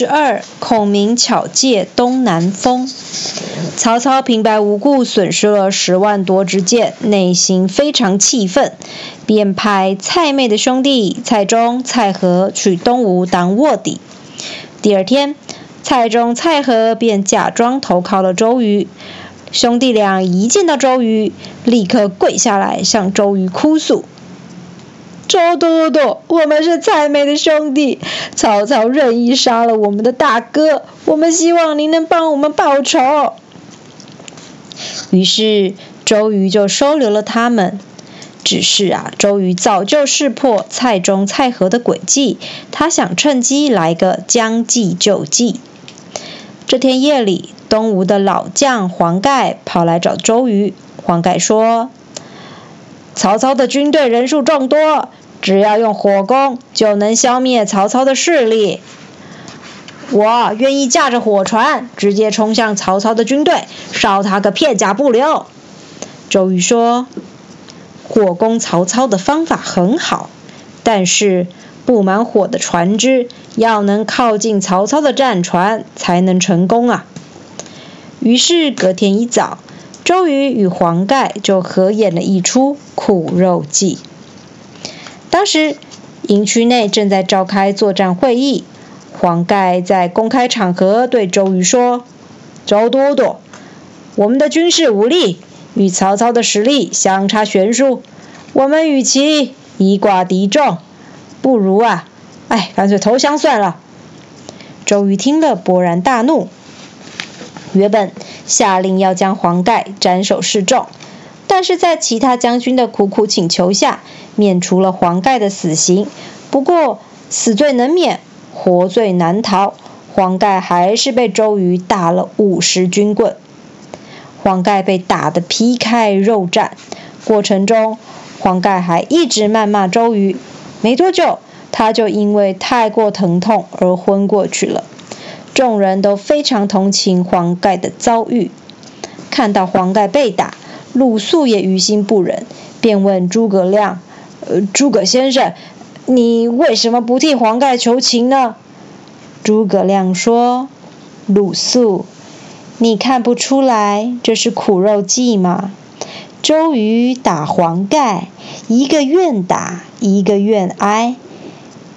十二，孔明巧借东南风。曹操平白无故损失了十万多支箭，内心非常气愤，便派蔡妹的兄弟蔡中、蔡和去东吴当卧底。第二天，蔡中、蔡和便假装投靠了周瑜。兄弟俩一见到周瑜，立刻跪下来向周瑜哭诉。周都督，我们是蔡瑁的兄弟，曹操任意杀了我们的大哥，我们希望您能帮我们报仇。于是周瑜就收留了他们。只是啊，周瑜早就识破蔡中、蔡和的诡计，他想趁机来个将计就计。这天夜里，东吴的老将黄盖跑来找周瑜。黄盖说：“曹操的军队人数众多。”只要用火攻就能消灭曹操的势力。我愿意驾着火船直接冲向曹操的军队，烧他个片甲不留。周瑜说：“火攻曹操的方法很好，但是布满火的船只要能靠近曹操的战船才能成功啊。”于是隔天一早，周瑜与黄盖就合演了一出苦肉计。当时，营区内正在召开作战会议。黄盖在公开场合对周瑜说：“周都督，我们的军事武力与曹操的实力相差悬殊，我们与其以寡敌众，不如啊，哎，干脆投降算了。”周瑜听了，勃然大怒，原本下令要将黄盖斩首示众。但是在其他将军的苦苦请求下，免除了黄盖的死刑。不过死罪能免，活罪难逃，黄盖还是被周瑜打了五十军棍。黄盖被打得皮开肉绽，过程中黄盖还一直谩骂周瑜。没多久，他就因为太过疼痛而昏过去了。众人都非常同情黄盖的遭遇，看到黄盖被打。鲁肃也于心不忍，便问诸葛亮：“呃，诸葛先生，你为什么不替黄盖求情呢？”诸葛亮说：“鲁肃，你看不出来这是苦肉计吗？周瑜打黄盖，一个愿打，一个愿挨，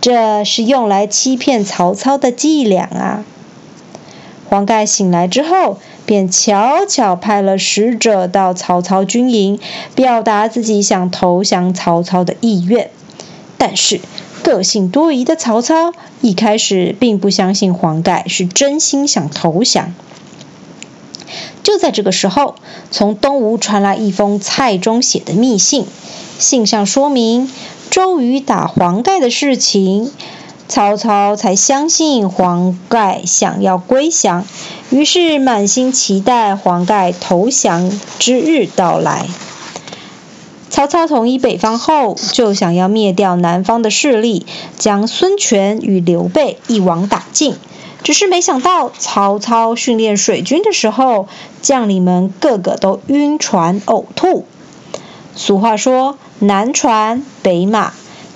这是用来欺骗曹操的伎俩啊！”黄盖醒来之后。便悄悄派了使者到曹操军营，表达自己想投降曹操的意愿。但是个性多疑的曹操一开始并不相信黄盖是真心想投降。就在这个时候，从东吴传来一封蔡中写的密信，信上说明周瑜打黄盖的事情。曹操才相信黄盖想要归降，于是满心期待黄盖投降之日到来。曹操统一北方后，就想要灭掉南方的势力，将孙权与刘备一网打尽。只是没想到，曹操训练水军的时候，将领们个个都晕船呕吐。俗话说：“南船北马。”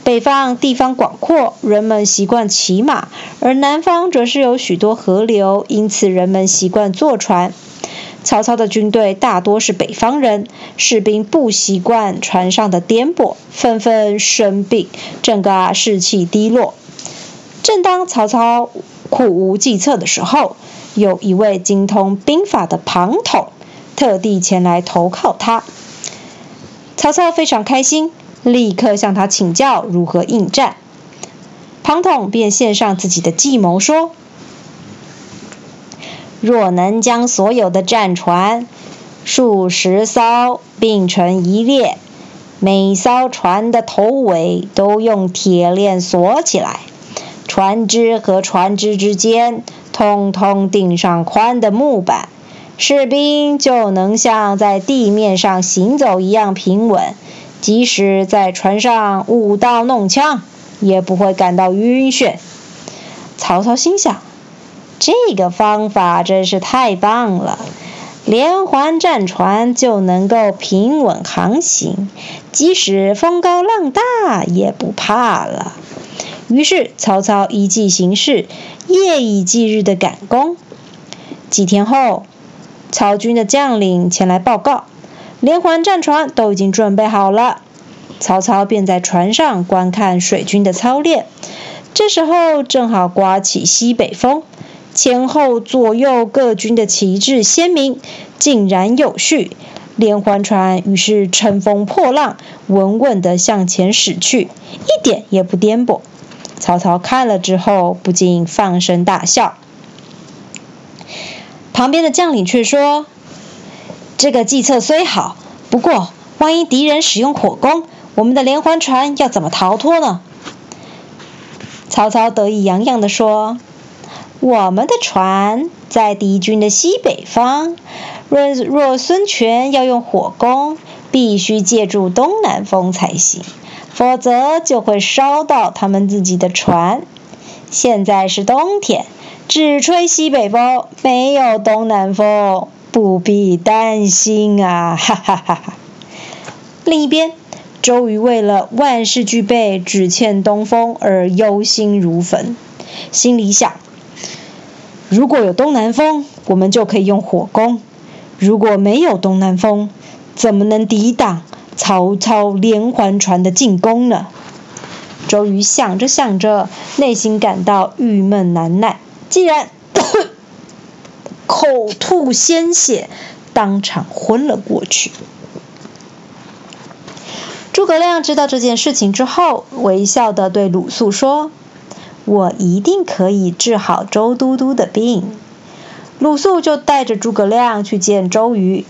北方地方广阔，人们习惯骑马；而南方则是有许多河流，因此人们习惯坐船。曹操的军队大多是北方人，士兵不习惯船上的颠簸，纷纷生病，整个士气低落。正当曹操苦无计策的时候，有一位精通兵法的庞统特地前来投靠他。曹操非常开心。立刻向他请教如何应战。庞统便献上自己的计谋，说：“若能将所有的战船数十艘并成一列，每艘船的头尾都用铁链锁起来，船只和船只之间通通钉上宽的木板，士兵就能像在地面上行走一样平稳。”即使在船上舞刀弄枪，也不会感到晕眩。曹操心想：这个方法真是太棒了，连环战船就能够平稳航行，即使风高浪大也不怕了。于是曹操依计行事，夜以继日的赶工。几天后，曹军的将领前来报告，连环战船都已经准备好了。曹操便在船上观看水军的操练。这时候正好刮起西北风，前后左右各军的旗帜鲜明，井然有序。连环船于是乘风破浪，稳稳地向前驶去，一点也不颠簸。曹操看了之后，不禁放声大笑。旁边的将领却说：“这个计策虽好，不过万一敌人使用火攻，我们的连环船要怎么逃脱呢？”曹操得意洋洋地说：“我们的船在敌军的西北方。若若孙权要用火攻，必须借助东南风才行，否则就会烧到他们自己的船。现在是冬天，只吹西北风，没有东南风，不必担心啊！” 哈哈哈哈。另一边。周瑜为了万事俱备，只欠东风而忧心如焚，心里想：如果有东南风，我们就可以用火攻；如果没有东南风，怎么能抵挡曹操连环船的进攻呢？周瑜想着想着，内心感到郁闷难耐，既然口吐鲜血，当场昏了过去。诸葛亮知道这件事情之后，微笑地对鲁肃说：“我一定可以治好周都督的病。”鲁肃就带着诸葛亮去见周瑜，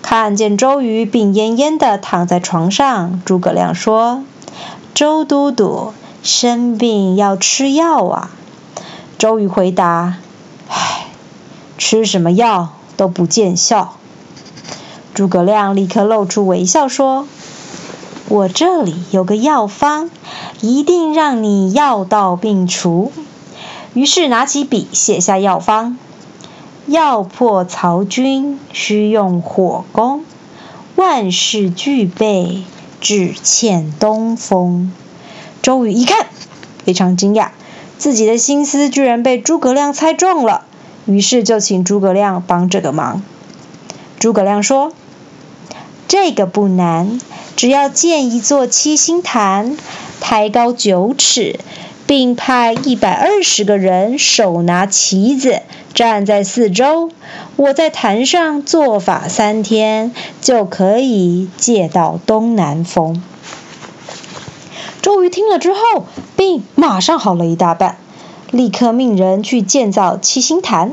看见周瑜病恹恹地躺在床上，诸葛亮说：“周都督生病要吃药啊。”周瑜回答：“唉，吃什么药都不见效。”诸葛亮立刻露出微笑说。我这里有个药方，一定让你药到病除。于是拿起笔写下药方：要破曹军，需用火攻，万事俱备，只欠东风。周瑜一看，非常惊讶，自己的心思居然被诸葛亮猜中了，于是就请诸葛亮帮这个忙。诸葛亮说：“这个不难。”只要建一座七星坛，抬高九尺，并派一百二十个人手拿旗子站在四周，我在坛上做法三天，就可以借到东南风。周瑜听了之后，病马上好了一大半，立刻命人去建造七星坛。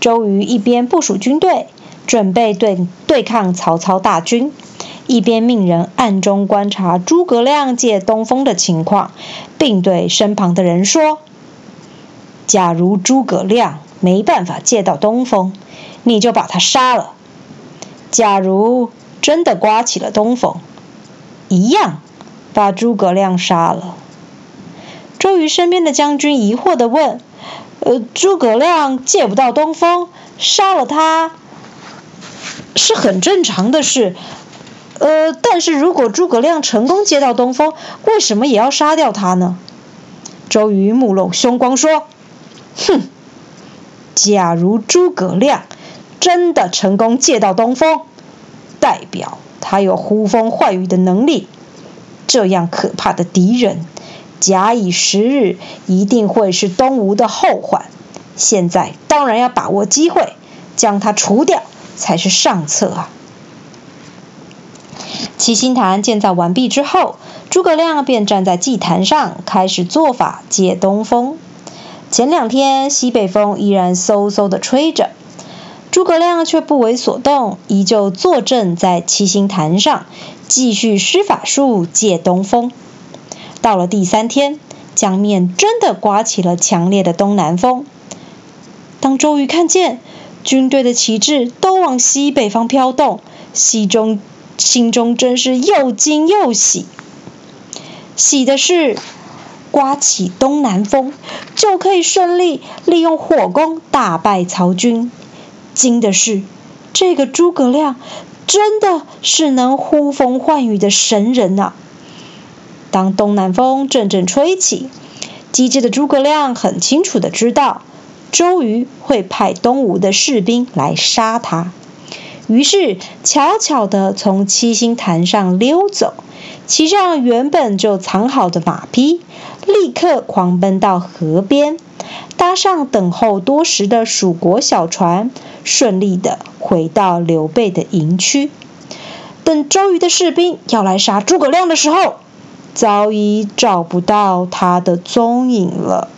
周瑜一边部署军队，准备对对抗曹操大军。一边命人暗中观察诸葛亮借东风的情况，并对身旁的人说：“假如诸葛亮没办法借到东风，你就把他杀了；假如真的刮起了东风，一样把诸葛亮杀了。”周瑜身边的将军疑惑地问：“呃，诸葛亮借不到东风，杀了他是很正常的事。”呃，但是如果诸葛亮成功接到东风，为什么也要杀掉他呢？周瑜目露凶光说：“哼，假如诸葛亮真的成功借到东风，代表他有呼风唤雨的能力，这样可怕的敌人，假以时日，一定会是东吴的后患。现在当然要把握机会，将他除掉，才是上策啊！”七星坛建造完毕之后，诸葛亮便站在祭坛上开始做法借东风。前两天西北风依然嗖嗖地吹着，诸葛亮却不为所动，依旧坐镇在七星坛上，继续施法术借东风。到了第三天，江面真的刮起了强烈的东南风。当周瑜看见军队的旗帜都往西北方飘动，西中。心中真是又惊又喜。喜的是，刮起东南风，就可以顺利利用火攻打败曹军；惊的是，这个诸葛亮真的是能呼风唤雨的神人呐！当东南风阵阵吹起，机智的诸葛亮很清楚的知道，周瑜会派东吴的士兵来杀他，于是悄悄地从七星潭上溜走，骑上原本就藏好的马匹，立刻狂奔到河边，搭上等候多时的蜀国小船，顺利的回到刘备的营区。等周瑜的士兵要来杀诸葛亮的时候，早已找不到他的踪影了。